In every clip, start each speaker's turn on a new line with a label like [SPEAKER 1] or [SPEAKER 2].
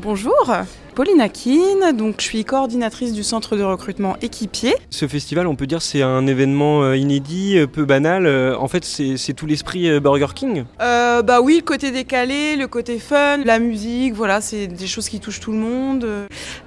[SPEAKER 1] Bonjour, Pauline Akin, donc je suis coordinatrice du centre de recrutement équipier.
[SPEAKER 2] Ce festival, on peut dire, c'est un événement euh, inédit, euh, peu banal. Euh, en fait, c'est tout l'esprit Burger King.
[SPEAKER 1] Euh, bah oui, le côté décalé, le côté fun, la musique, voilà, c'est des choses qui touchent tout le monde.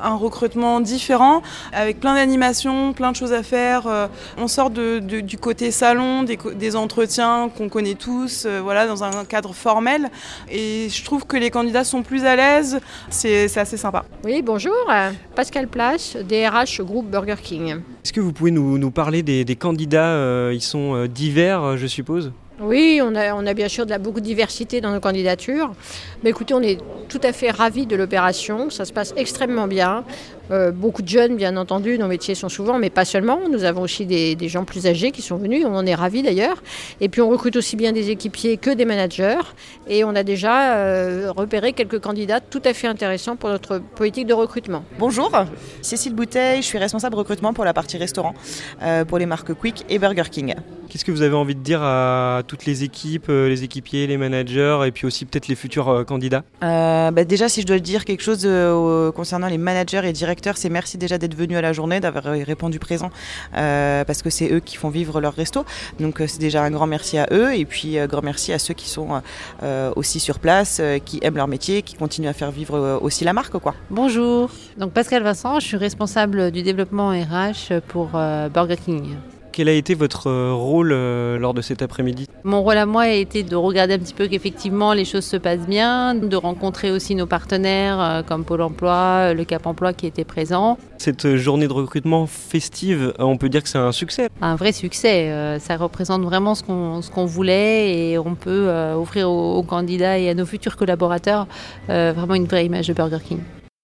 [SPEAKER 1] Un recrutement différent, avec plein d'animations, plein de choses à faire. On sort de, de, du côté salon, des, des entretiens qu'on connaît tous, voilà, dans un cadre formel. Et je trouve que les candidats sont plus à l'aise c'est assez sympa.
[SPEAKER 3] Oui, bonjour, Pascal Place, DRH Groupe Burger King.
[SPEAKER 2] Est-ce que vous pouvez nous, nous parler des, des candidats euh, Ils sont euh, divers, je suppose?
[SPEAKER 3] Oui, on a, on a, bien sûr de la, beaucoup de diversité dans nos candidatures. Mais écoutez, on est tout à fait ravis de l'opération. Ça se passe extrêmement bien. Euh, beaucoup de jeunes, bien entendu, nos métiers sont souvent, mais pas seulement. Nous avons aussi des, des, gens plus âgés qui sont venus, on en est ravis d'ailleurs. Et puis on recrute aussi bien des équipiers que des managers. Et on a déjà euh, repéré quelques candidats tout à fait intéressants pour notre politique de recrutement.
[SPEAKER 4] Bonjour, Cécile Bouteille, je suis responsable recrutement pour la partie restaurant, euh, pour les marques Quick et Burger King.
[SPEAKER 2] Qu'est-ce que vous avez envie de dire à toutes les équipes, les équipiers, les managers et puis aussi peut-être les futurs candidats?
[SPEAKER 4] Euh, bah Déjà, si je dois dire quelque chose euh, concernant les managers et directeurs, c'est merci déjà d'être venus à la journée, d'avoir répondu présent euh, parce que c'est eux qui font vivre leur resto. Donc c'est déjà un grand merci à eux et puis euh, grand merci à ceux qui sont aussi sur place, qui aiment leur métier, qui continuent à faire vivre aussi la marque. Quoi.
[SPEAKER 5] Bonjour, donc Pascal Vincent, je suis responsable du développement RH pour Burger King.
[SPEAKER 2] Quel a été votre euh, rôle euh, lors de cet après-midi?
[SPEAKER 5] Mon rôle à moi a été de regarder un petit peu qu'effectivement les choses se passent bien, de rencontrer aussi nos partenaires euh, comme Pôle Emploi, le Cap Emploi qui était présent.
[SPEAKER 2] Cette journée de recrutement festive, on peut dire que c'est un succès
[SPEAKER 5] Un vrai succès, ça représente vraiment ce qu'on qu voulait et on peut offrir aux, aux, candidats et à nos futurs collaborateurs vraiment une vraie image de Burger King.